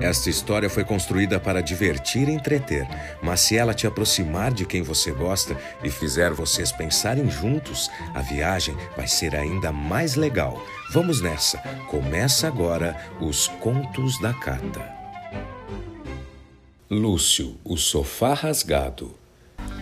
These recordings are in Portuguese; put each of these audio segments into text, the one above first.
Esta história foi construída para divertir e entreter, mas se ela te aproximar de quem você gosta e fizer vocês pensarem juntos, a viagem vai ser ainda mais legal. Vamos nessa! Começa agora os Contos da Cata. Lúcio, o sofá rasgado.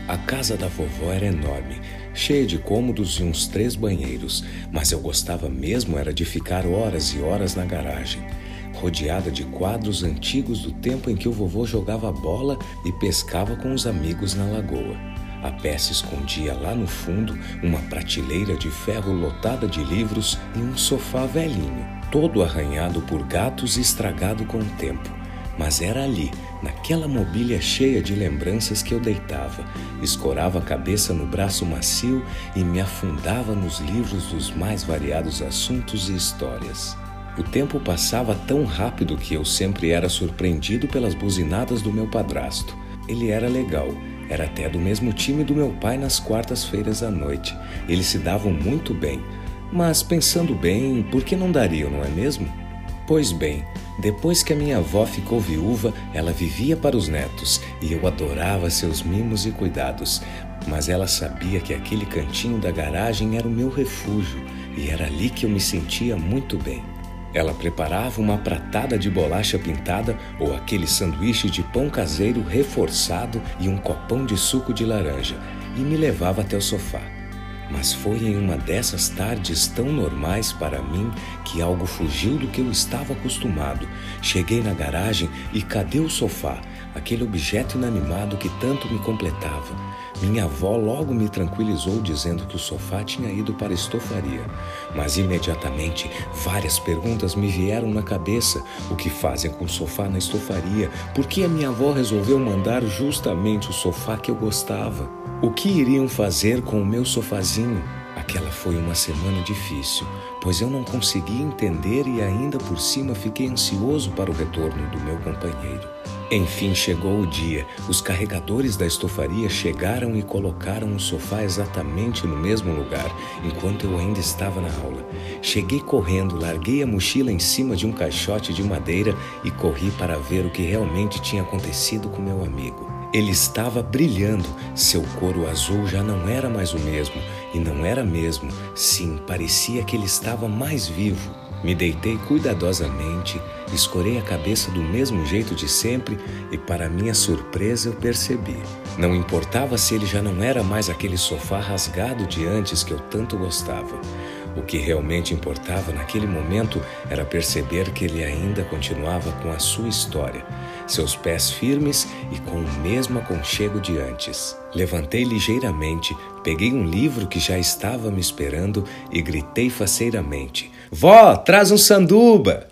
A casa da vovó era enorme, cheia de cômodos e uns três banheiros, mas eu gostava mesmo era de ficar horas e horas na garagem rodeada de quadros antigos do tempo em que o vovô jogava bola e pescava com os amigos na lagoa. A se escondia lá no fundo uma prateleira de ferro lotada de livros e um sofá velhinho, todo arranhado por gatos e estragado com o tempo. Mas era ali, naquela mobília cheia de lembranças que eu deitava, escorava a cabeça no braço macio e me afundava nos livros dos mais variados assuntos e histórias. O tempo passava tão rápido que eu sempre era surpreendido pelas buzinadas do meu padrasto. Ele era legal, era até do mesmo time do meu pai nas quartas-feiras à noite. Eles se davam muito bem. Mas pensando bem, por que não dariam, não é mesmo? Pois bem, depois que a minha avó ficou viúva, ela vivia para os netos e eu adorava seus mimos e cuidados. Mas ela sabia que aquele cantinho da garagem era o meu refúgio e era ali que eu me sentia muito bem. Ela preparava uma pratada de bolacha pintada ou aquele sanduíche de pão caseiro reforçado e um copão de suco de laranja e me levava até o sofá. Mas foi em uma dessas tardes tão normais para mim que algo fugiu do que eu estava acostumado. Cheguei na garagem e cadê o sofá? aquele objeto inanimado que tanto me completava. Minha avó logo me tranquilizou dizendo que o sofá tinha ido para a estofaria. Mas imediatamente várias perguntas me vieram na cabeça. O que fazem com o sofá na estofaria? Por que a minha avó resolveu mandar justamente o sofá que eu gostava? O que iriam fazer com o meu sofazinho? Aquela foi uma semana difícil, pois eu não consegui entender e ainda por cima fiquei ansioso para o retorno do meu companheiro. Enfim chegou o dia. Os carregadores da estofaria chegaram e colocaram o sofá exatamente no mesmo lugar, enquanto eu ainda estava na aula. Cheguei correndo, larguei a mochila em cima de um caixote de madeira e corri para ver o que realmente tinha acontecido com meu amigo. Ele estava brilhando, seu couro azul já não era mais o mesmo, e não era mesmo, sim, parecia que ele estava mais vivo. Me deitei cuidadosamente, escorei a cabeça do mesmo jeito de sempre e, para minha surpresa, eu percebi. Não importava se ele já não era mais aquele sofá rasgado de antes que eu tanto gostava. O que realmente importava naquele momento era perceber que ele ainda continuava com a sua história, seus pés firmes e com o mesmo aconchego de antes. Levantei ligeiramente, peguei um livro que já estava me esperando e gritei faceiramente: Vó, traz um sanduba!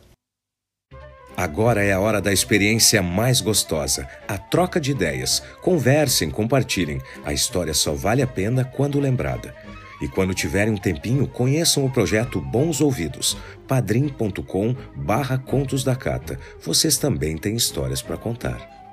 Agora é a hora da experiência mais gostosa, a troca de ideias. Conversem, compartilhem. A história só vale a pena quando lembrada. E quando tiverem um tempinho, conheçam o projeto Bons Ouvidos, padrim.com barra Contos da Cata. Vocês também têm histórias para contar.